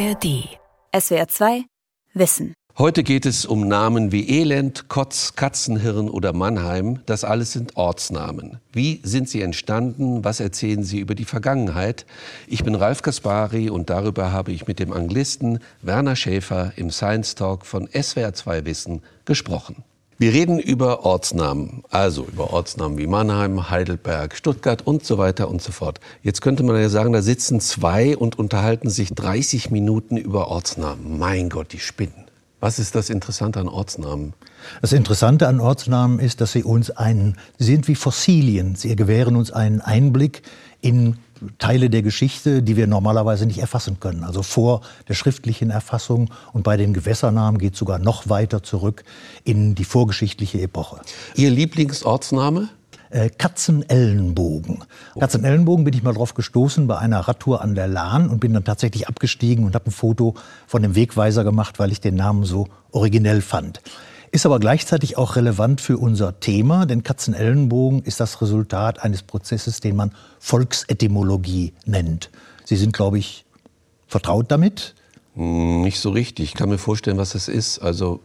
ARD. SWR 2 Wissen. Heute geht es um Namen wie Elend, Kotz, Katzenhirn oder Mannheim. Das alles sind Ortsnamen. Wie sind sie entstanden? Was erzählen sie über die Vergangenheit? Ich bin Ralf Kaspari und darüber habe ich mit dem Anglisten Werner Schäfer im Science Talk von SWR 2 Wissen gesprochen. Wir reden über Ortsnamen, also über Ortsnamen wie Mannheim, Heidelberg, Stuttgart und so weiter und so fort. Jetzt könnte man ja sagen, da sitzen zwei und unterhalten sich 30 Minuten über Ortsnamen. Mein Gott, die spinnen. Was ist das Interessante an Ortsnamen? Das Interessante an Ortsnamen ist, dass sie uns einen, sie sind wie Fossilien. Sie gewähren uns einen Einblick in Teile der Geschichte, die wir normalerweise nicht erfassen können. Also vor der schriftlichen Erfassung und bei den Gewässernamen geht es sogar noch weiter zurück in die vorgeschichtliche Epoche. Ihr Lieblingsortsname? Äh, Katzenellenbogen. Oh. Katzenellenbogen bin ich mal drauf gestoßen bei einer Radtour an der Lahn und bin dann tatsächlich abgestiegen und habe ein Foto von dem Wegweiser gemacht, weil ich den Namen so originell fand. Ist aber gleichzeitig auch relevant für unser Thema, denn Katzenellenbogen ist das Resultat eines Prozesses, den man Volksetymologie nennt. Sie sind, glaube ich, vertraut damit? Hm, nicht so richtig. Ich kann mir vorstellen, was das ist. Also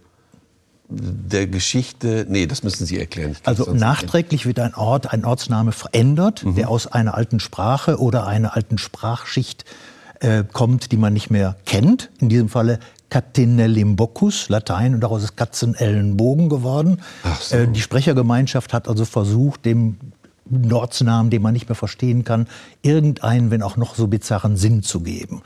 der Geschichte, nee, das müssen Sie erklären. Also nachträglich wird ein Ort, ein Ortsname verändert, mhm. der aus einer alten Sprache oder einer alten Sprachschicht äh, kommt, die man nicht mehr kennt. In diesem Falle Catinellimbocus, Latein, und daraus ist Katzenellenbogen geworden. So. Äh, die Sprechergemeinschaft hat also versucht, dem Ortsnamen, den man nicht mehr verstehen kann, irgendeinen, wenn auch noch so bizarren Sinn zu geben.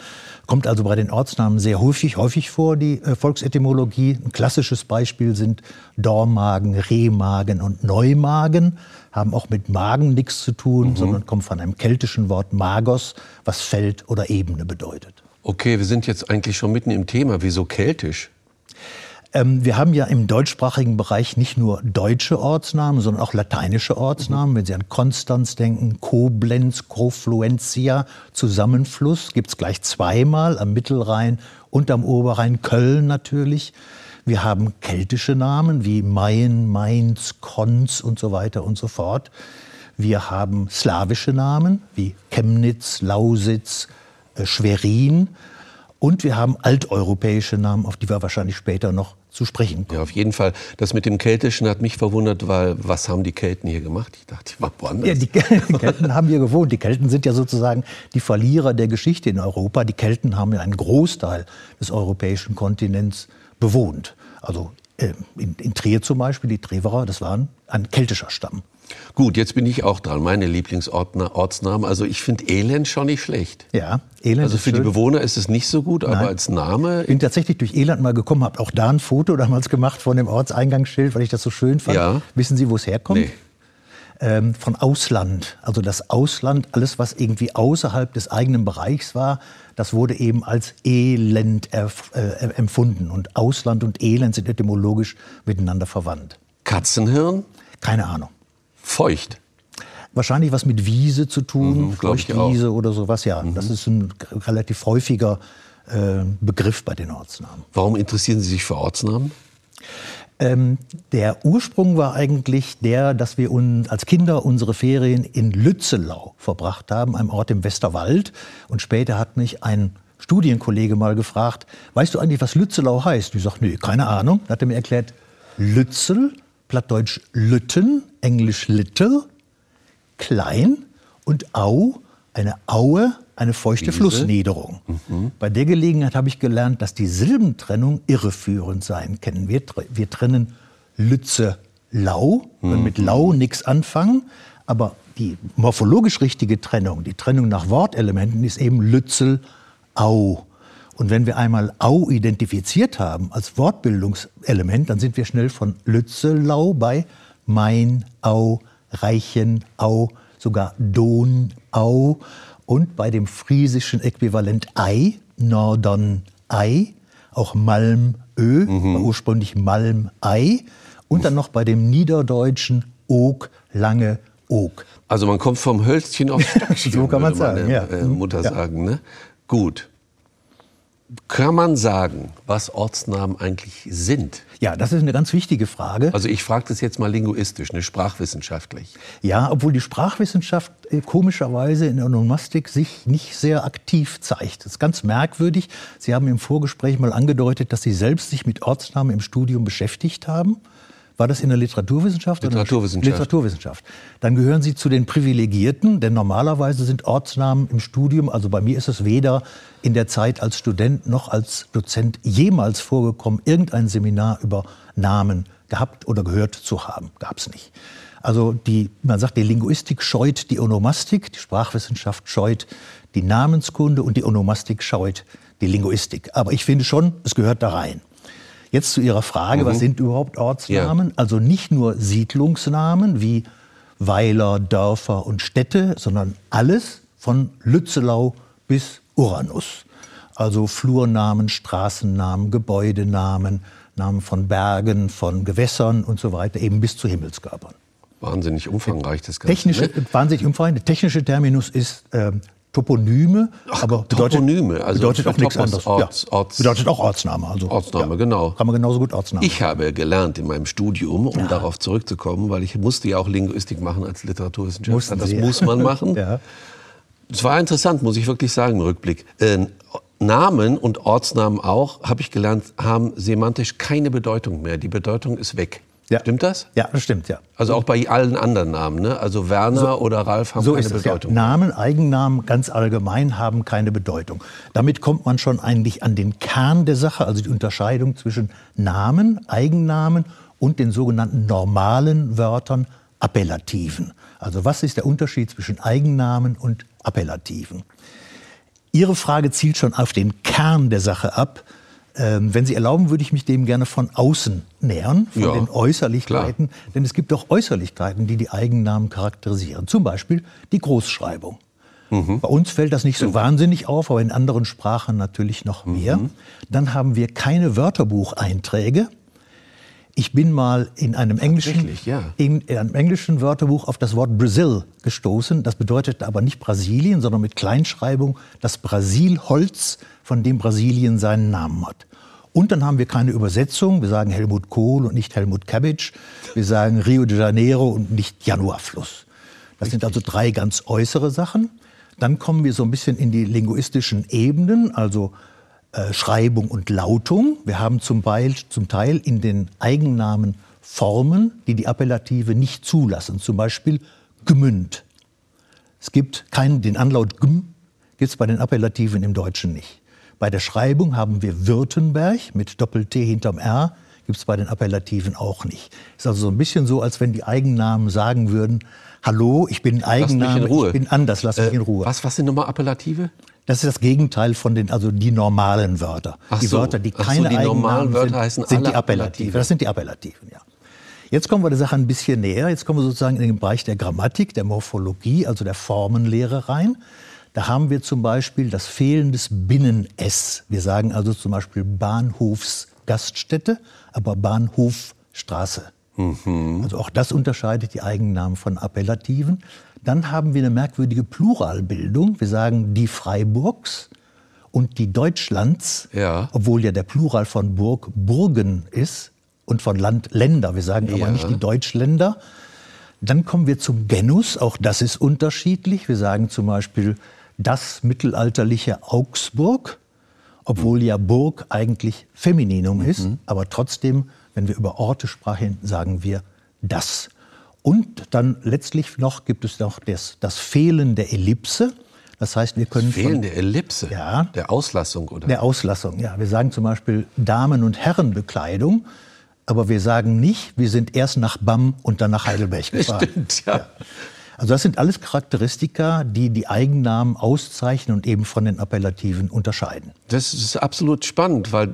Kommt also bei den Ortsnamen sehr häufig, häufig vor, die äh, Volksetymologie. Ein klassisches Beispiel sind Dormagen, Rehmagen und Neumagen. Haben auch mit Magen nichts zu tun, mhm. sondern kommen von einem keltischen Wort Magos, was Feld oder Ebene bedeutet. Okay, wir sind jetzt eigentlich schon mitten im Thema. Wieso keltisch? Ähm, wir haben ja im deutschsprachigen Bereich nicht nur deutsche Ortsnamen, sondern auch lateinische Ortsnamen. Mhm. Wenn Sie an Konstanz denken, Koblenz, Kofluentia, Zusammenfluss, gibt es gleich zweimal am Mittelrhein und am Oberrhein, Köln natürlich. Wir haben keltische Namen wie Mayen, Mainz, Konz und so weiter und so fort. Wir haben slawische Namen wie Chemnitz, Lausitz, Schwerin. Und wir haben alteuropäische Namen, auf die wir wahrscheinlich später noch zu sprechen kommen. Ja, auf jeden Fall. Das mit dem Keltischen hat mich verwundert, weil was haben die Kelten hier gemacht? Ich dachte, ich war woanders. Ja, die, die Kelten haben hier gewohnt. Die Kelten sind ja sozusagen die Verlierer der Geschichte in Europa. Die Kelten haben ja einen Großteil des europäischen Kontinents bewohnt. Also äh, in, in Trier zum Beispiel, die Treverer, das waren ein keltischer Stamm. Gut, jetzt bin ich auch dran. Meine Lieblingsortsnamen. Also ich finde Elend schon nicht schlecht. Ja, Elend. Also für die Bewohner ist es nicht so gut, Nein. aber als Name. Ich bin tatsächlich durch Elend mal gekommen, habe auch da ein Foto damals gemacht von dem Ortseingangsschild, weil ich das so schön fand. Ja. Wissen Sie, wo es herkommt? Nee. Ähm, von Ausland. Also das Ausland, alles, was irgendwie außerhalb des eigenen Bereichs war, das wurde eben als Elend äh, empfunden. Und Ausland und Elend sind etymologisch miteinander verwandt. Katzenhirn? Keine Ahnung. Feucht. Wahrscheinlich was mit Wiese zu tun, mhm, Feuchtwiese oder sowas, ja. Mhm. Das ist ein relativ häufiger äh, Begriff bei den Ortsnamen. Warum interessieren Sie sich für Ortsnamen? Ähm, der Ursprung war eigentlich der, dass wir uns als Kinder unsere Ferien in Lützelau verbracht haben, einem Ort im Westerwald. Und später hat mich ein Studienkollege mal gefragt, weißt du eigentlich, was Lützelau heißt? Ich sagte, nee, keine Ahnung. Dann hat er mir erklärt, Lützel plattdeutsch Lütten, englisch little, klein und Au, eine Aue, eine feuchte Wiese. Flussniederung. Mhm. Bei der Gelegenheit habe ich gelernt, dass die Silbentrennung irreführend sein kann. Wir, wir trennen Lütze Lau, können mhm. mit Lau nichts anfangen, aber die morphologisch richtige Trennung, die Trennung nach Wortelementen ist eben Lützel Au. Und wenn wir einmal Au identifiziert haben als Wortbildungselement, dann sind wir schnell von Lützelau bei Main, Au, Reichenau, sogar Donau und bei dem friesischen Äquivalent Ei, Nordon Ei, auch Malmö, mhm. ursprünglich Malmei und dann noch bei dem niederdeutschen Og, lange Og. Also man kommt vom Hölzchen aufs Stöckchen, so kann man sagen, ja. Äh, Mutter ja. sagen. Ne? Gut. Kann man sagen, was Ortsnamen eigentlich sind? Ja, das ist eine ganz wichtige Frage. Also ich frage das jetzt mal linguistisch, ne, sprachwissenschaftlich. Ja, obwohl die Sprachwissenschaft äh, komischerweise in der Onomastik sich nicht sehr aktiv zeigt. Das ist ganz merkwürdig. Sie haben im Vorgespräch mal angedeutet, dass Sie selbst sich mit Ortsnamen im Studium beschäftigt haben. War das in der Literaturwissenschaft? Literaturwissenschaft. Literaturwissenschaft. Dann gehören Sie zu den Privilegierten, denn normalerweise sind Ortsnamen im Studium, also bei mir ist es weder in der Zeit als Student noch als Dozent jemals vorgekommen, irgendein Seminar über Namen gehabt oder gehört zu haben. Gab es nicht. Also die, man sagt, die Linguistik scheut die Onomastik, die Sprachwissenschaft scheut die Namenskunde und die Onomastik scheut die Linguistik. Aber ich finde schon, es gehört da rein. Jetzt zu Ihrer Frage, mhm. was sind überhaupt Ortsnamen? Ja. Also nicht nur Siedlungsnamen wie Weiler, Dörfer und Städte, sondern alles von Lützelau bis Uranus. Also Flurnamen, Straßennamen, Gebäudenamen, Namen von Bergen, von Gewässern und so weiter, eben bis zu Himmelskörpern. Wahnsinnig umfangreich das Ganze. Technische, ne? Wahnsinnig umfangreich. Der technische Terminus ist äh, Toponyme, Ach, aber bedeutet, Toponyme, also bedeutet auch nichts anderes. Orts, ja. Orts, bedeutet auch Ortsname. Also, Ortsname, ja. genau. Kann man genauso gut Ortsname. Ich habe gelernt in meinem Studium, um ja. darauf zurückzukommen, weil ich musste ja auch Linguistik machen als Literaturwissenschaftler. Das muss man machen. Es war interessant, muss ich wirklich sagen, im Rückblick. Äh, Namen und Ortsnamen auch, habe ich gelernt, haben semantisch keine Bedeutung mehr. Die Bedeutung ist weg. Ja. Stimmt das? Ja, das stimmt, ja. Also auch bei allen anderen Namen, ne? Also Werner so, oder Ralf haben so keine Bedeutung. Ja. Namen, Eigennamen ganz allgemein haben keine Bedeutung. Damit kommt man schon eigentlich an den Kern der Sache, also die Unterscheidung zwischen Namen, Eigennamen und den sogenannten normalen Wörtern, Appellativen. Also was ist der Unterschied zwischen Eigennamen und Appellativen? Ihre Frage zielt schon auf den Kern der Sache ab. Ähm, wenn Sie erlauben, würde ich mich dem gerne von außen nähern, von ja, den Äußerlichkeiten. Klar. Denn es gibt auch Äußerlichkeiten, die die Eigennamen charakterisieren. Zum Beispiel die Großschreibung. Mhm. Bei uns fällt das nicht so wahnsinnig auf, aber in anderen Sprachen natürlich noch mehr. Mhm. Dann haben wir keine Wörterbucheinträge. Ich bin mal in einem englischen, ja. in, in, einem englischen Wörterbuch auf das Wort Brazil gestoßen. Das bedeutet aber nicht Brasilien, sondern mit Kleinschreibung das Brasilholz, von dem Brasilien seinen Namen hat. Und dann haben wir keine Übersetzung. Wir sagen Helmut Kohl und nicht Helmut Cabbage. Wir sagen Rio de Janeiro und nicht Januarfluss. Das sind also drei ganz äußere Sachen. Dann kommen wir so ein bisschen in die linguistischen Ebenen, also äh, Schreibung und Lautung. Wir haben zum, Teil, zum Teil in den Eigennamen Formen, die die Appellative nicht zulassen. Zum Beispiel Gmünd. Es gibt keinen, den Anlaut Gm gibt es bei den Appellativen im Deutschen nicht. Bei der Schreibung haben wir Württemberg mit Doppel-T hinterm R, gibt es bei den Appellativen auch nicht. Ist also so ein bisschen so, als wenn die Eigennamen sagen würden, hallo, ich bin Eigenname, ich bin anders, lass mich äh, in Ruhe. Was, was sind nochmal Appellative? Das ist das Gegenteil von den, also die normalen Wörter. Ach die so. Wörter, die keine so, die normalen Wörter sind, heißen sind die. Appellative. Das sind die Appellativen, ja. Jetzt kommen wir der Sache ein bisschen näher. Jetzt kommen wir sozusagen in den Bereich der Grammatik, der Morphologie, also der Formenlehre rein. Da haben wir zum Beispiel das Fehlen des Binnen-S. Wir sagen also zum Beispiel Bahnhofsgaststätte, aber Bahnhofstraße. Mhm. Also auch das unterscheidet die Eigennamen von Appellativen. Dann haben wir eine merkwürdige Pluralbildung. Wir sagen die Freiburgs und die Deutschlands, ja. obwohl ja der Plural von Burg Burgen ist und von Land Länder. Wir sagen aber nicht die Deutschländer. Dann kommen wir zum Genus. Auch das ist unterschiedlich. Wir sagen zum Beispiel das mittelalterliche Augsburg, obwohl ja Burg eigentlich Femininum ist. Mhm. Aber trotzdem, wenn wir über Orte sprechen, sagen wir das. Und dann letztlich noch gibt es noch das, das Fehlen der Ellipse. Das heißt, wir können. Fehlen der Ellipse? Ja. Der Auslassung, oder? Der Auslassung, ja. Wir sagen zum Beispiel Damen- und Herrenbekleidung, aber wir sagen nicht, wir sind erst nach BAM und dann nach Heidelberg gefahren. Stimmt, ja. ja. Also das sind alles Charakteristika, die die Eigennamen auszeichnen und eben von den Appellativen unterscheiden. Das ist absolut spannend, weil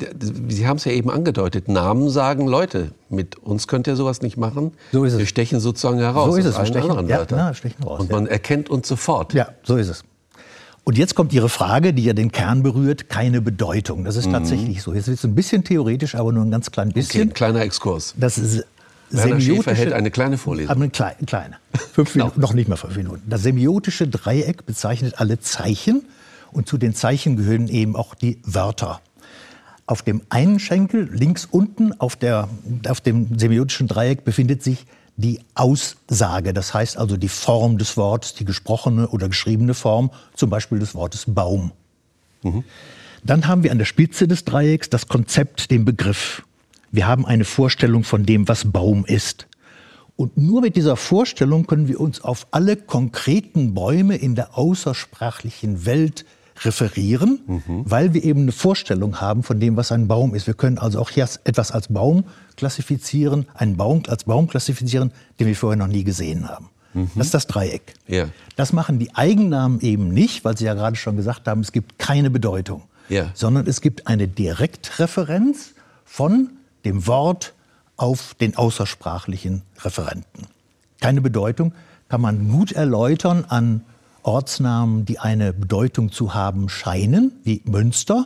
Sie haben es ja eben angedeutet. Namen sagen Leute. Mit uns könnt ihr sowas nicht machen. So ist es. Wir stechen sozusagen heraus. So ist es. Wir stechen, anderen ja, ja, stechen raus. Und man ja. erkennt uns sofort. Ja, so ist es. Und jetzt kommt Ihre Frage, die ja den Kern berührt, keine Bedeutung. Das ist mhm. tatsächlich so. Jetzt wird es ein bisschen theoretisch, aber nur ein ganz klein bisschen. Okay, ein kleiner Exkurs. Das ist Werner Schäfer hält eine kleine Vorlesung. Eine kleine, kleine. Fünf Minuten, noch nicht mal fünf Minuten. Das semiotische Dreieck bezeichnet alle Zeichen Und zu den Zeichen gehören eben auch die Wörter. Auf dem einen Schenkel, links unten auf, der, auf dem semiotischen Dreieck, befindet sich die Aussage. Das heißt also die Form des Wortes, die gesprochene oder geschriebene Form, zum Beispiel des Wortes Baum. Mhm. Dann haben wir an der Spitze des Dreiecks das Konzept, den Begriff. Wir haben eine Vorstellung von dem, was Baum ist. Und nur mit dieser Vorstellung können wir uns auf alle konkreten Bäume in der außersprachlichen Welt referieren, mhm. weil wir eben eine Vorstellung haben von dem, was ein Baum ist. Wir können also auch hier etwas als Baum klassifizieren, einen Baum als Baum klassifizieren, den wir vorher noch nie gesehen haben. Mhm. Das ist das Dreieck. Ja. Das machen die Eigennamen eben nicht, weil Sie ja gerade schon gesagt haben, es gibt keine Bedeutung, ja. sondern es gibt eine Direktreferenz von dem Wort auf den außersprachlichen Referenten. Keine Bedeutung kann man gut erläutern an Ortsnamen, die eine Bedeutung zu haben scheinen, wie Münster.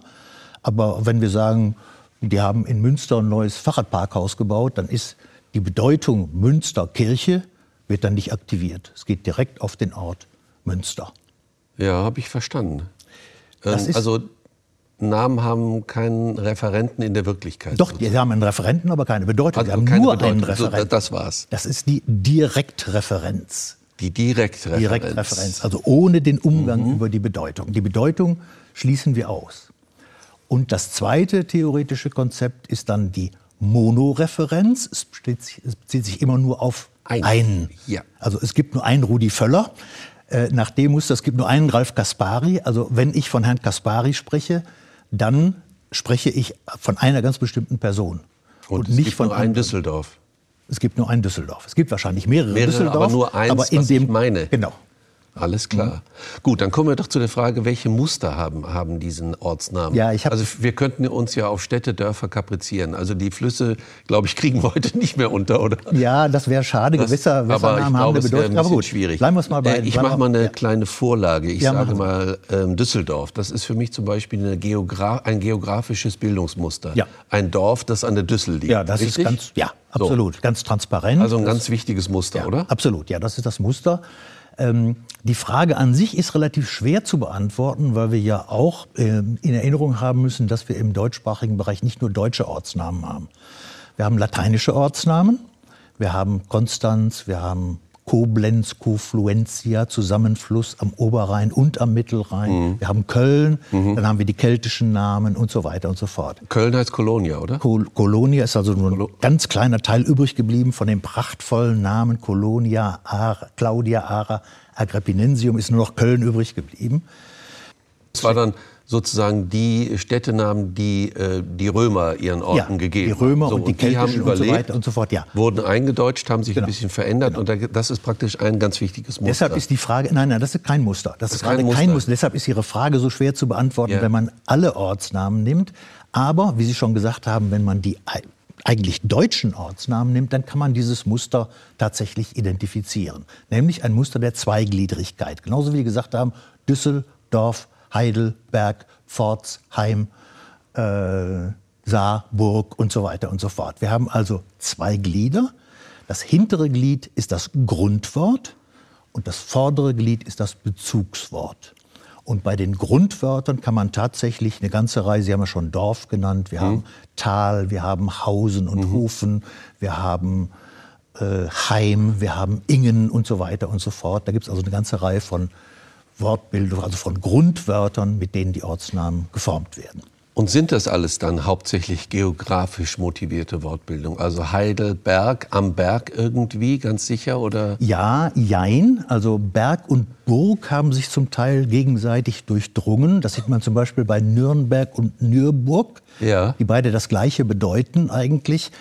Aber wenn wir sagen, die haben in Münster ein neues Fahrradparkhaus gebaut, dann ist die Bedeutung Münsterkirche wird dann nicht aktiviert. Es geht direkt auf den Ort Münster. Ja, habe ich verstanden. Ähm, also Namen haben keinen Referenten in der Wirklichkeit. Doch, die haben einen Referenten, aber keine Bedeutung. Also die haben nur Bedeutung. einen Referenten. So, das war's. Das ist die Direktreferenz. Die Direktreferenz. Direktreferenz, also ohne den Umgang mhm. über die Bedeutung. Die Bedeutung schließen wir aus. Und das zweite theoretische Konzept ist dann die Monoreferenz. Es bezieht, sich immer nur auf Ein. einen. Ja. Also es gibt nur einen Rudi Völler. Äh, nach dem Muster, es gibt nur einen Ralf Kaspari. Also wenn ich von Herrn Kaspari spreche, dann spreche ich von einer ganz bestimmten Person. Und, und nicht von einem Düsseldorf. Es gibt nur ein Düsseldorf. Es gibt wahrscheinlich mehrere, mehrere Düsseldorf, aber nur eins, aber in was dem, ich meine. Genau. Alles klar. Mhm. Gut, dann kommen wir doch zu der Frage, welche Muster haben, haben diesen Ortsnamen? Ja, ich also wir könnten uns ja auf Städte, Dörfer kaprizieren. Also die Flüsse, glaube ich, kriegen wir heute nicht mehr unter, oder? Ja, das wäre schade. Das, Gewisse Wässernamen haben eine Bedeutung. aber gut, schwierig. Bleiben wir mal bei. Äh, ich mache mal eine ja. kleine Vorlage. Ich ja, sage mal ähm, Düsseldorf. Das ist für mich zum Beispiel Geogra ein geografisches Bildungsmuster. Ja. Ein Dorf, das an der Düssel liegt. Ja, das Richtig? ist ganz, ja, absolut, so. ganz transparent. Also ein ganz wichtiges Muster, oder? Absolut, ja, das ist das Muster. Ähm, die Frage an sich ist relativ schwer zu beantworten, weil wir ja auch äh, in Erinnerung haben müssen, dass wir im deutschsprachigen Bereich nicht nur deutsche Ortsnamen haben. Wir haben lateinische Ortsnamen, wir haben Konstanz, wir haben Koblenz, Kofluentia, Zusammenfluss am Oberrhein und am Mittelrhein. Mhm. Wir haben Köln, mhm. dann haben wir die keltischen Namen und so weiter und so fort. Köln heißt Kolonia, oder? Kol Kolonia ist also nur ein ganz kleiner Teil übrig geblieben von dem prachtvollen Namen Kolonia, Ara, Claudia Ara, Agrippinensium ist nur noch Köln übrig geblieben. Das war dann sozusagen die Städtenamen, die äh, die Römer ihren Orten ja, gegeben haben. Die Römer so, und die Keltischen und so weiter und so fort, ja. Wurden eingedeutscht, haben sich genau. ein bisschen verändert genau. und das ist praktisch ein ganz wichtiges Muster. Deshalb ist die Frage, nein, nein, das ist kein Muster. Das, das ist gerade kein Muster. kein Muster. Deshalb ist Ihre Frage so schwer zu beantworten, ja. wenn man alle Ortsnamen nimmt. Aber, wie Sie schon gesagt haben, wenn man die eigentlich deutschen Ortsnamen nimmt, dann kann man dieses Muster tatsächlich identifizieren. Nämlich ein Muster der Zweigliedrigkeit. Genauso wie Sie gesagt haben, Düsseldorf, Heidelberg, Pforzheim, äh, Saarburg und so weiter und so fort. Wir haben also zwei Glieder. Das hintere Glied ist das Grundwort und das vordere Glied ist das Bezugswort. Und bei den Grundwörtern kann man tatsächlich eine ganze Reihe, Sie haben ja schon Dorf genannt, wir mhm. haben Tal, wir haben Hausen und mhm. Hofen, wir haben äh, Heim, wir haben Ingen und so weiter und so fort. Da gibt es also eine ganze Reihe von Wortbildung, also von Grundwörtern, mit denen die Ortsnamen geformt werden. Und sind das alles dann hauptsächlich geografisch motivierte Wortbildung? Also Heidelberg am Berg irgendwie, ganz sicher, oder? Ja, jein. Also Berg und Burg haben sich zum Teil gegenseitig durchdrungen. Das sieht man zum Beispiel bei Nürnberg und Nürburg, ja. die beide das Gleiche bedeuten eigentlich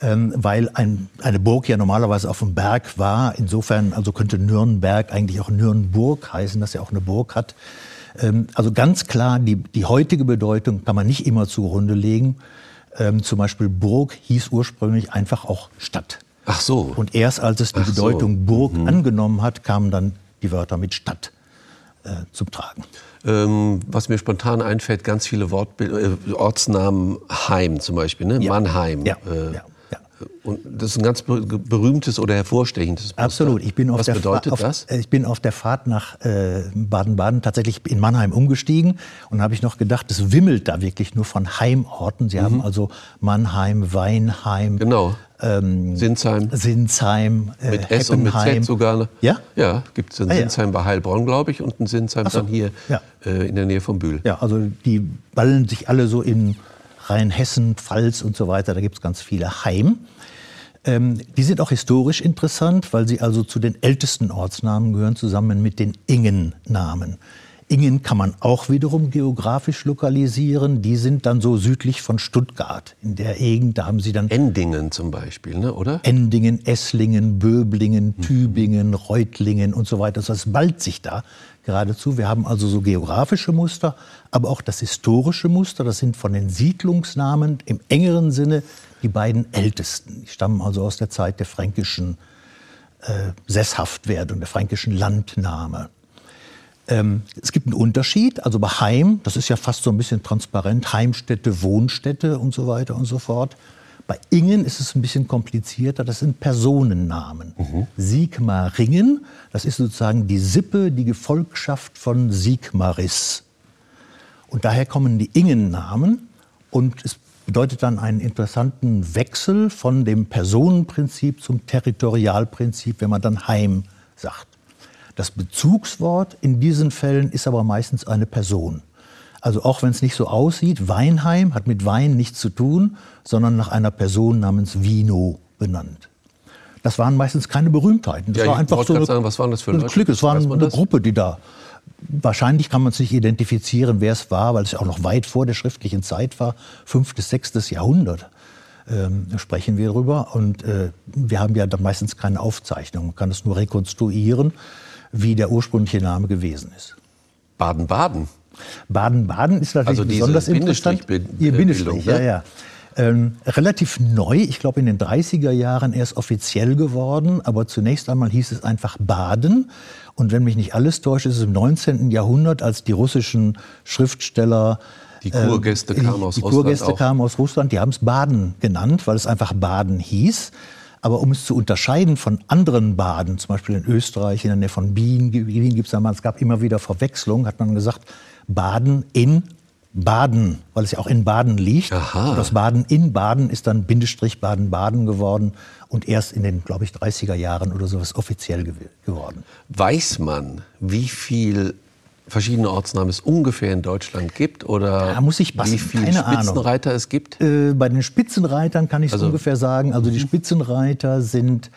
ähm, weil ein, eine Burg ja normalerweise auf dem Berg war. Insofern also könnte Nürnberg eigentlich auch Nürnburg heißen, dass er auch eine Burg hat. Ähm, also ganz klar, die, die heutige Bedeutung kann man nicht immer zugrunde legen. Ähm, zum Beispiel Burg hieß ursprünglich einfach auch Stadt. Ach so. Und erst als es die Ach Bedeutung so. Burg mhm. angenommen hat, kamen dann die Wörter mit Stadt äh, zum Tragen. Ähm, was mir spontan einfällt, ganz viele Wortbild äh, Ortsnamen Heim zum Beispiel, ne? Ja. Mannheim. Ja. Äh, ja. Und das ist ein ganz berühmtes oder hervorstechendes Muster. Absolut. Ich bin auf Was der bedeutet auf, das? Ich bin auf der Fahrt nach äh, Baden-Baden tatsächlich in Mannheim umgestiegen und habe ich noch gedacht, es wimmelt da wirklich nur von Heimorten. Sie mhm. haben also Mannheim, Weinheim, genau. Ähm, Sinsheim. Sinsheim, äh, mit S und mit Z sogar. Ja? Ja, gibt es in Ah, ja. Sinsheim bei Heilbronn, glaube ich, und ein Sinsheim so. dann hier Ja. äh, in der Nähe von Bühl. Ja, also die ballen sich alle so in Rheinhessen, Pfalz und so weiter. Da gibt es ganz viele Heim. Ähm, die sind auch historisch interessant, weil sie also zu den ältesten Ortsnamen gehören, zusammen mit den Ingen-Namen. Ingen kann man auch wiederum geografisch lokalisieren. Die sind dann so südlich von Stuttgart. In der Gegend, da haben sie dann Endingen zum Beispiel, ne, oder? Endingen, Esslingen, Böblingen, Tübingen, Reutlingen und so weiter. Das ballt sich da geradezu. Wir haben also so geografische Muster, aber auch das historische Muster. Das sind von den Siedlungsnamen im engeren Sinne die beiden ältesten. Die stammen also aus der Zeit der fränkischen äh, Sesshaftwerdung, der fränkischen Landnahme. Ähm, es gibt einen Unterschied, also bei Heim, das ist ja fast so ein bisschen transparent, Heimstätte, Wohnstätte und so weiter und so fort. Bei Ingen ist es ein bisschen komplizierter, das sind Personennamen. Sigmaringen, das ist sozusagen die Sippe, die Gefolgschaft von Sigmaris. Und daher kommen die Ingen-Namen und es bedeutet dann einen interessanten Wechsel von dem Personenprinzip zum Territorialprinzip, wenn man dann Heim sagt. Das Bezugswort in diesen Fällen ist aber meistens eine Person. Also auch wenn es nicht so aussieht, Weinheim hat mit Wein nichts zu tun, sondern nach einer Person namens Vino benannt. Das waren meistens keine Berühmtheiten. Das Ja, war einfach so eine, sagen, was waren das für eine? Clique. Es war eine das? Gruppe, die da. Wahrscheinlich kann man es nicht identifizieren, wer es war, weil es auch noch weit vor der schriftlichen Zeit war, fünftes, sechstes Jahrhundert. Ähm, sprechen wir darüber. Und äh, wir haben ja dann meistens keine Aufzeichnung. Man kann es nur rekonstruieren, wie der ursprüngliche Name gewesen ist. Baden-Baden. Baden-Baden ist natürlich Also besonders interessant. Ihr Bindestrich, ja, ja. Ähm, relativ neu, ich glaube in den 30er Jahren erst offiziell geworden, aber zunächst einmal hieß es einfach Baden. Und wenn mich nicht alles täuscht, ist es im 19. Jahrhundert, als die russischen Schriftsteller Die Kurgäste ähm, kamen aus die Russland Kurgäste auch. kamen aus Russland, die haben es Baden genannt, weil es einfach Baden hieß. Aber um es zu unterscheiden von anderen Baden, zum Beispiel in Österreich, in der Nähe von Wien, Wien gibt es ja mal, es gab immer wieder Verwechslungen, hat man gesagt, Baden in Baden, weil es ja auch in Baden liegt. Aha. Und das Baden in Baden ist dann Bindestrich Baden-Baden geworden und erst in den, glaube ich, 30er Jahren oder sowas offiziell gew geworden. Weiß man, wie viel verschiedene Ortsnamen es ungefähr in Deutschland gibt oder Da muss ich passen, wie viele keine Ahnung. Spitzenreiter es gibt? Äh, bei den Spitzenreitern kann ich es Also- ungefähr sagen. Also die Spitzenreiter sind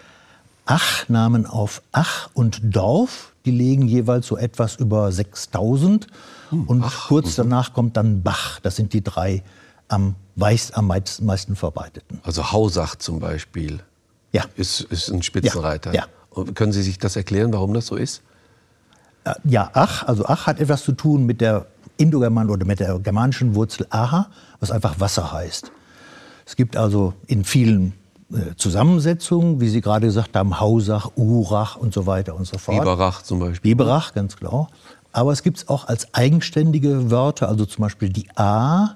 Ach, Namen auf Ach und Dorf. Die legen jeweils so etwas über 6000. Und kurz danach kommt dann Bach. Das sind die drei am, weiß, am meist- meisten verbreiteten. Also Hausach zum Beispiel Ja. ist, ist ein Spitzenreiter. Ja, ja. Können Sie sich das erklären, warum das so ist? Äh, Ja, Ach, also Ach hat etwas zu tun mit der Indogerman oder mit der germanischen Wurzel Aha, was einfach Wasser heißt. Es gibt also in vielen äh, Zusammensetzungen, wie Sie gerade gesagt haben, Hausach, Urach und so weiter und so fort. Biberach zum Beispiel. Biberach, ganz klar. Aber es gibt es auch als eigenständige Wörter, also zum Beispiel die A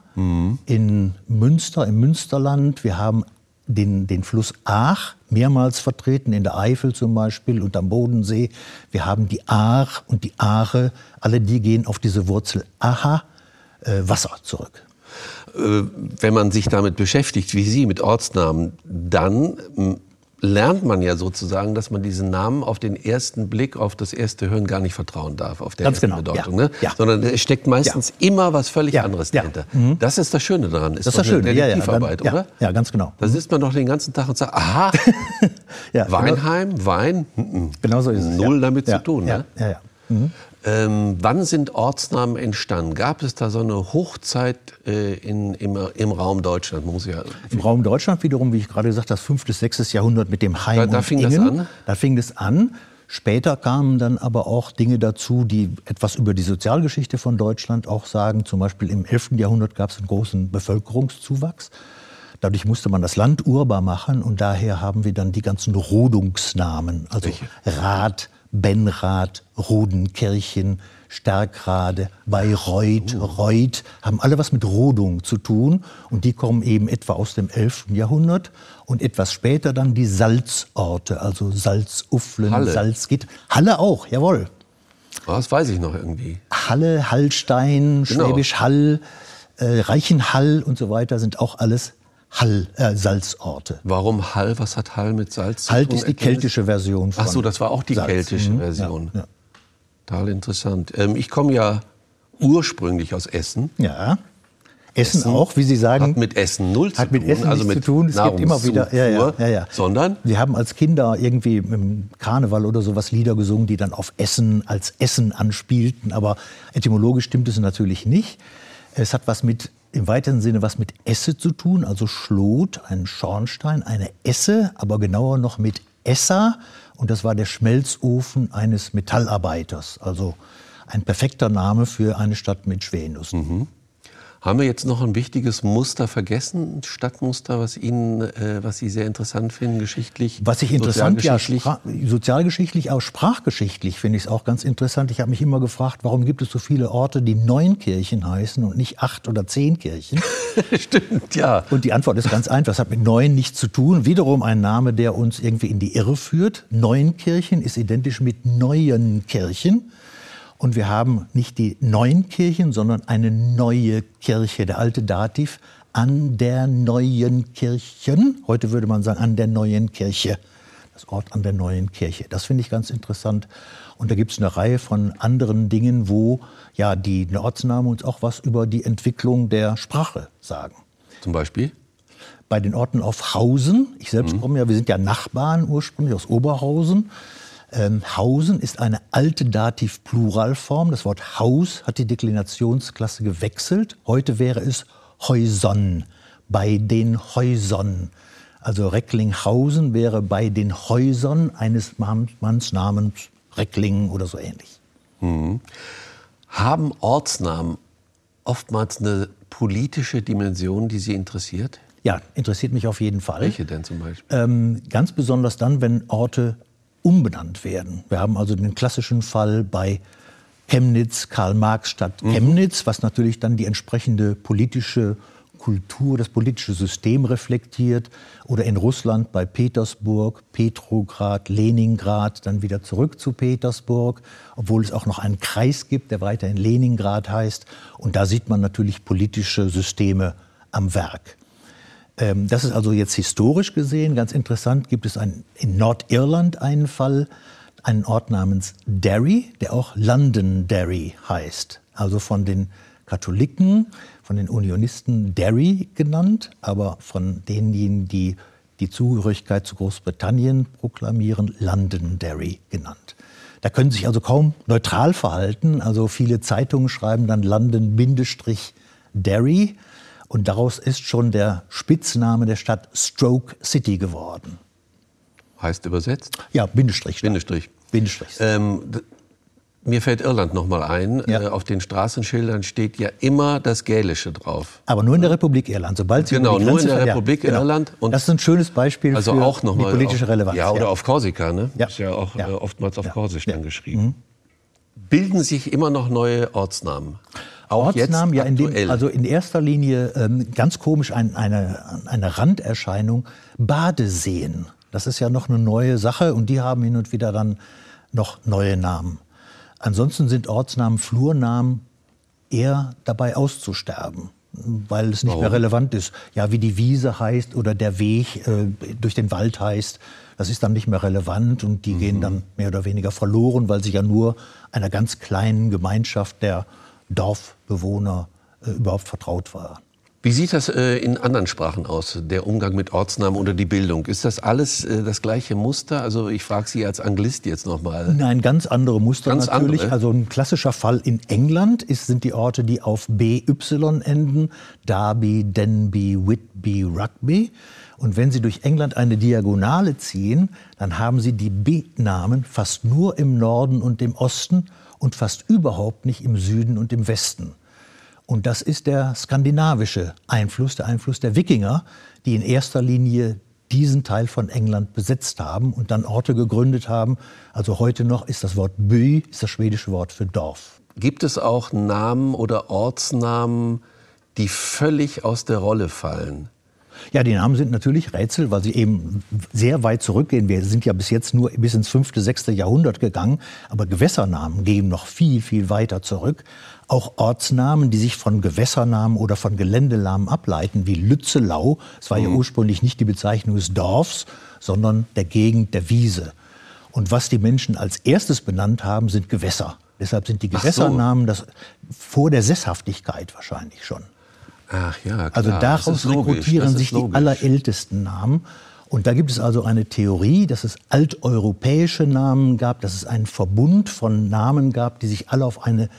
in Münster, im Münsterland. Wir haben den, den Fluss Aach mehrmals vertreten, in der Eifel zum Beispiel und am Bodensee. Wir haben die Aar und die Aare, alle die gehen auf diese Wurzel Aha, äh, Wasser zurück. Äh, wenn man sich damit beschäftigt, wie Sie, mit Ortsnamen, dann lernt man ja sozusagen, dass man diesen Namen auf den ersten Blick, auf das erste Hören gar nicht vertrauen darf, auf der Ganz ersten genau, Bedeutung. ja, Ne? ja. Sondern es steckt meistens immer was völlig Ja, anderes ja, dahinter. Das ist das Schöne daran. Das ist das Schöne, eine ja, ja, Detektivarbeit, ja, oder? ja, ganz genau. Da sitzt man doch den ganzen Tag und sagt, aha, Ja, genau- Weinheim, Wein, mhm. Genau so ist es. null ja. damit ja, zu tun. Ja, Ne? ja, ja. Ähm, wann sind Ortsnamen entstanden? Gab es da so eine Hochzeit äh, in, im, im Raum Deutschland? Muss ja Im Raum Deutschland wiederum, wie ich gerade gesagt habe, das 5. bis 6. Jahrhundert mit dem Heim Da- da fing das Ingen. an? Da fing das an. Später kamen dann aber auch Dinge dazu, die etwas über die Sozialgeschichte von Deutschland auch sagen. Zum Beispiel im 11. Jahrhundert gab es einen großen Bevölkerungszuwachs. Dadurch musste man das Land urbar machen und daher haben wir dann die ganzen Rodungsnamen, also Rad, Benrath, Rodenkirchen, Stärkrade, Bayreuth, oh. Reuth, haben alle was mit Rodung zu tun. Und die kommen eben etwa aus dem 11. Jahrhundert. Und etwas später dann die Salzorte, also Salzufflen, Halle. Salzgitt. Halle auch, jawohl. Das weiß ich noch irgendwie. Halle, Hallstein, genau. Schwäbisch Hall, äh, Reichenhall und so weiter sind auch alles Hall, äh, Salzorte. Warum Hall? Was hat Hall mit Salz Hall ist die keltische Version von Ach so, das war auch die Salz. keltische mhm. Version. Ja, ja. Total interessant. Ähm, ich komme ja ursprünglich aus Essen. Ja. Essen, Essen, auch, wie Sie sagen. Hat mit Essen null zu tun. Hat mit Essen also nichts zu tun. Es gibt immer wieder. Ja, ja, ja, ja. Sondern? Wir haben als Kinder irgendwie im Karneval oder sowas Lieder gesungen, die dann auf Essen als Essen anspielten. Aber etymologisch stimmt es natürlich nicht. Es hat was mit im weiteren Sinne was mit Esse zu tun, also Schlot, ein Schornstein, eine Esse, aber genauer noch mit Esser. Und das war der Schmelzofen eines Metallarbeiters. Also ein perfekter Name für eine Stadt mit Schwerindustrie. Mhm. Haben wir jetzt noch ein wichtiges Muster vergessen, ein Stadtmuster, was Ihnen, äh, was Sie sehr interessant finden, geschichtlich? Was ich interessant, ja, sozialgeschichtlich, auch sprachgeschichtlich finde ich es auch ganz interessant. Ich habe mich immer gefragt, warum gibt es so viele Orte, die neun Kirchen heißen und nicht acht oder zehn Kirchen? Stimmt, ja. Und die Antwort ist ganz einfach, es hat mit neun nichts zu tun. Wiederum ein Name, der uns irgendwie in die Irre führt. Neunkirchen ist identisch mit neuen Kirchen. Und wir haben nicht die neuen Kirchen, sondern eine neue Kirche, der alte Dativ, an der neuen Kirchen. Heute würde man sagen, an der neuen Kirche. Das Ort an der neuen Kirche. Das finde ich ganz interessant. Und da gibt es eine Reihe von anderen Dingen, wo ja die Ortsnamen uns auch was über die Entwicklung der Sprache sagen. Zum Beispiel? Bei den Orten auf Hausen. Ich selbst mhm. komme ja, wir sind ja Nachbarn ursprünglich aus Oberhausen. Ähm, Hausen ist eine alte Dativ-Pluralform. Das Wort Haus hat die Deklinationsklasse gewechselt. Heute wäre es Häusern, bei den Häusern. Also Recklinghausen wäre bei den Häusern eines Manns namens Reckling oder so ähnlich. Mhm. Haben Ortsnamen oftmals eine politische Dimension, die Sie interessiert? Ja, interessiert mich auf jeden Fall. Welche denn zum Beispiel? Ähm, ganz besonders dann, wenn Orte umbenannt werden. Wir haben also den klassischen Fall bei Chemnitz, Karl-Marx-Stadt mhm. Chemnitz, was natürlich dann die entsprechende politische Kultur, das politische System reflektiert. Oder in Russland bei Petersburg, Petrograd, Leningrad, dann wieder zurück zu Petersburg, obwohl es auch noch einen Kreis gibt, der weiterhin Leningrad heißt. Und da sieht man natürlich politische Systeme am Werk. Ähm, das ist also jetzt historisch gesehen ganz interessant. Gibt es ein, in Nordirland einen Fall, einen Ort namens Derry, der auch Londonderry heißt. Also von den Katholiken, von den Unionisten Derry genannt, aber von denjenigen, die die Zugehörigkeit zu Großbritannien proklamieren, Londonderry genannt. Da können sich also kaum neutral verhalten. Also viele Zeitungen schreiben dann London-Derry. Und daraus ist schon der Spitzname der Stadt Stroke City geworden. Heißt übersetzt? Ja, Bindestrich. Bindestrich. Bindestrich. Ähm, mir fällt Irland noch mal ein. Ja. Äh, auf den Straßenschildern steht ja immer das Gälische drauf. Aber nur in der Republik Irland. Sobald Sie genau, nur in der Republik ja, genau. Irland. Und das ist ein schönes Beispiel also für auch noch die politische auf, Relevanz. Ja, oder ja. auf Korsika. Ne? Ja. Ist ja auch äh, oftmals auf Korsisch dann geschrieben. Mhm. Bilden sich immer noch neue Ortsnamen? Auch Ortsnamen, ja, in dem, also in erster Linie ähm, ganz komisch ein, eine, eine Randerscheinung, Badeseen. Das ist ja noch eine neue Sache und die haben hin und wieder dann noch neue Namen. Ansonsten sind Ortsnamen, Flurnamen eher dabei auszusterben, weil es nicht Warum? mehr relevant ist. Ja, wie die Wiese heißt oder der Weg äh, durch den Wald heißt, das ist dann nicht mehr relevant und die mhm. gehen dann mehr oder weniger verloren, weil sie ja nur einer ganz kleinen Gemeinschaft der Dorfbewohner äh, überhaupt vertraut war. Wie sieht das äh, in anderen Sprachen aus, der Umgang mit Ortsnamen oder die Bildung? Ist das alles äh, das gleiche Muster? Also ich frage Sie als Anglist jetzt nochmal. Nein, ganz andere Muster ganz natürlich. Andere? Also ein klassischer Fall in England ist, sind die Orte, die auf BY enden. Derby, Denby, Whitby, Rugby. Und wenn Sie durch England eine Diagonale ziehen, dann haben Sie die B-Namen fast nur im Norden und im Osten und fast überhaupt nicht im Süden und im Westen. Und das ist der skandinavische Einfluss, der Einfluss der Wikinger, die in erster Linie diesen Teil von England besetzt haben und dann Orte gegründet haben. Also heute noch ist das Wort By ist das schwedische Wort für Dorf. Gibt es auch Namen oder Ortsnamen, die völlig aus der Rolle fallen? Ja, die Namen sind natürlich Rätsel, weil sie eben sehr weit zurückgehen. Wir sind ja bis jetzt nur bis ins fünfte, sechste Jahrhundert gegangen, aber Gewässernamen gehen noch viel, viel weiter zurück. Auch Ortsnamen, die sich von Gewässernamen oder von Geländenamen ableiten, wie Lützelau. Es war mhm. ja ursprünglich nicht die Bezeichnung des Dorfs, sondern der Gegend, der Wiese. Und was die Menschen als erstes benannt haben, sind Gewässer. Deshalb sind die Gewässernamen so. das vor der Sesshaftigkeit wahrscheinlich schon. Ach ja, klar. Also daraus rekrutieren sich die allerältesten Namen. Und da gibt es also eine Theorie, dass es alteuropäische Namen gab, dass es einen Verbund von Namen gab, die sich alle auf eine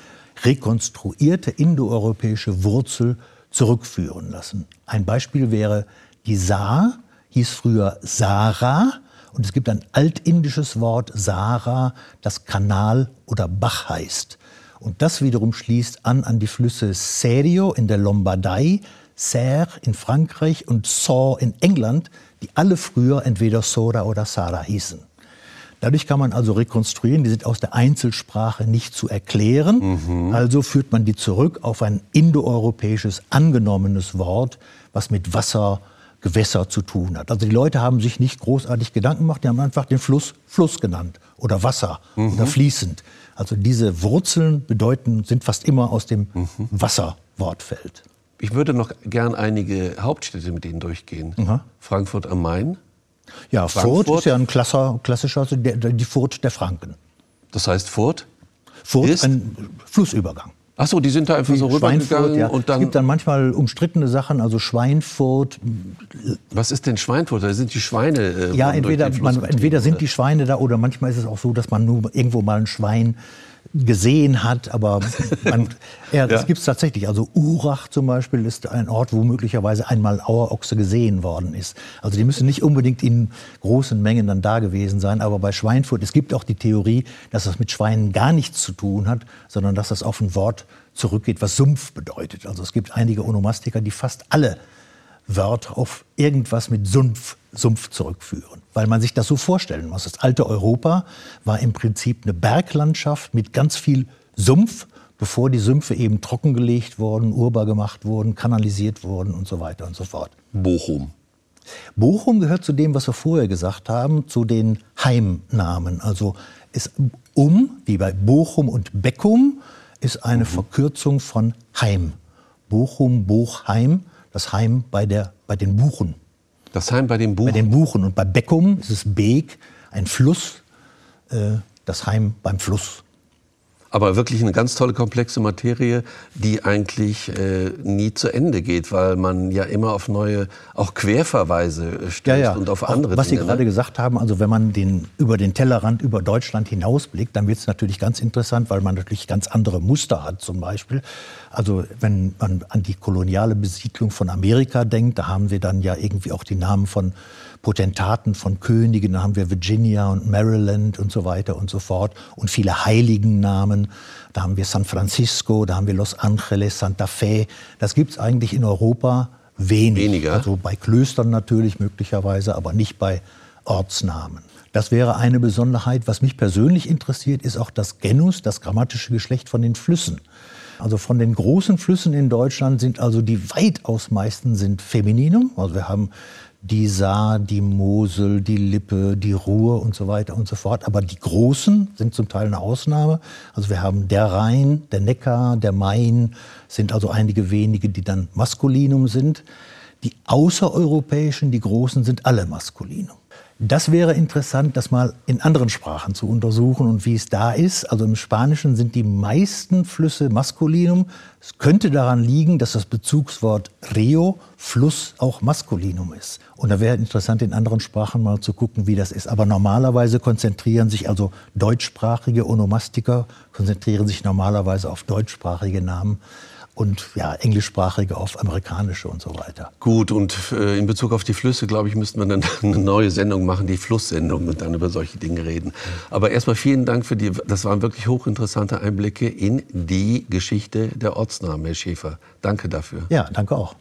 rekonstruierte indoeuropäische Wurzel zurückführen lassen. Ein Beispiel wäre die Saar, hieß früher Sara. Und es gibt ein altindisches Wort Sara, das Kanal oder Bach heißt. Und das wiederum schließt an an die Flüsse Serio in der Lombardei, Serre in Frankreich und Saw in England, die alle früher entweder Sora oder Sara hießen. Dadurch kann man also rekonstruieren, die sind aus der Einzelsprache nicht zu erklären. Mhm. Also führt man die zurück auf ein indoeuropäisches angenommenes Wort, was mit Wasser, Gewässer zu tun hat. Also die Leute haben sich nicht großartig Gedanken gemacht, die haben einfach den Fluss Fluss genannt oder Wasser mhm. oder fließend. Also diese Wurzeln bedeuten, sind fast immer aus dem mhm. Wasserwortfeld. Ich würde noch gern einige Hauptstädte mit Ihnen durchgehen. Mhm. Frankfurt am Main. Ja, Frankfurt. Furt ist ja ein klasser, klassischer, also der, die Furt der Franken. Das heißt Furt? Furt ist ein Flussübergang. Ach so, die sind da einfach so rübergegangen ja. und dann. Es gibt dann manchmal umstrittene Sachen, also Schweinfurt. Was ist denn Schweinfurt? Da sind die Schweine. Äh, ja, entweder, man, entweder sind die Schweine da oder manchmal ist es auch so, dass man nur irgendwo mal ein Schwein gesehen hat, aber man, ja, das ja. gibt es tatsächlich. Also Urach zum Beispiel ist ein Ort, wo möglicherweise einmal Auerochse gesehen worden ist. Also die müssen nicht unbedingt in großen Mengen dann da gewesen sein, aber bei Schweinfurt, es gibt auch die Theorie, dass das mit Schweinen gar nichts zu tun hat, sondern dass das auf ein Wort zurückgeht, was Sumpf bedeutet. Also es gibt einige Onomastiker, die fast alle Wörter auf irgendwas mit Sumpf, Sumpf zurückführen. Weil man sich das so vorstellen muss. Das alte Europa war im Prinzip eine Berglandschaft mit ganz viel Sumpf, bevor die Sümpfe eben trockengelegt wurden, urbar gemacht wurden, kanalisiert wurden und so weiter und so fort. Bochum. Bochum gehört zu dem, was wir vorher gesagt haben, zu den Heimnamen. Also ist um, wie bei Bochum und Beckum, ist eine mhm. Verkürzung von Heim. Bochum, Bochheim das Heim bei, der, bei den Buchen. Das Heim bei den Buchen? Bei den Buchen. Und bei Beckum ist es Beek, ein Fluss, äh, das Heim beim Fluss. Aber wirklich eine ganz tolle komplexe Materie, die eigentlich äh, nie zu Ende geht, weil man ja immer auf neue, auch Querverweise äh, stößt ja, ja. und auf andere auch, Was Dinge, Sie gerade ne? gesagt haben, also wenn man den, über den Tellerrand über Deutschland hinausblickt, dann wird es natürlich ganz interessant, weil man natürlich ganz andere Muster hat zum Beispiel. Also wenn man an die koloniale Besiedlung von Amerika denkt, da haben wir dann ja irgendwie auch die Namen von Potentaten, von Königen, da haben wir Virginia und Maryland und so weiter und so fort und viele Heiligennamen. Da haben wir San Francisco, da haben wir Los Angeles, Santa Fe. Das gibt es eigentlich in Europa wenig. Weniger. Also bei Klöstern natürlich möglicherweise, aber nicht bei Ortsnamen. Das wäre eine Besonderheit. Was mich persönlich interessiert, ist auch das Genus, das grammatische Geschlecht von den Flüssen. Also von den großen Flüssen in Deutschland sind also die weitaus meisten sind Femininum. Also wir haben die Saar, die Mosel, die Lippe, die Ruhr und so weiter und so fort. Aber die großen sind zum Teil eine Ausnahme. Also wir haben der Rhein, der Neckar, der Main, sind also einige wenige, die dann Maskulinum sind. Die außereuropäischen, die großen, sind alle Maskulinum. Das wäre interessant, das mal in anderen Sprachen zu untersuchen und wie es da ist. Also im Spanischen sind die meisten Flüsse Maskulinum. Es könnte daran liegen, dass das Bezugswort Rio, Fluss, auch Maskulinum ist. Und da wäre interessant, in anderen Sprachen mal zu gucken, wie das ist. Aber normalerweise konzentrieren sich also deutschsprachige Onomastiker, konzentrieren sich normalerweise auf deutschsprachige Namen und ja, englischsprachige auf amerikanische und so weiter. Gut, und äh, in Bezug auf die Flüsse, glaube ich, müssten wir dann eine neue Sendung machen, die Flusssendung, und dann über solche Dinge reden. Aber erstmal vielen Dank für die, das waren wirklich hochinteressante Einblicke in die Geschichte der Ortsnamen, Herr Schäfer. Danke dafür. Ja, danke auch.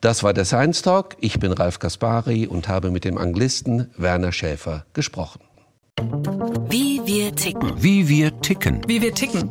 Das war der Science Talk. Ich bin Ralf Kaspari und habe mit dem Anglisten Werner Schäfer gesprochen. Wie wir ticken. Wie wir ticken. Wie wir ticken.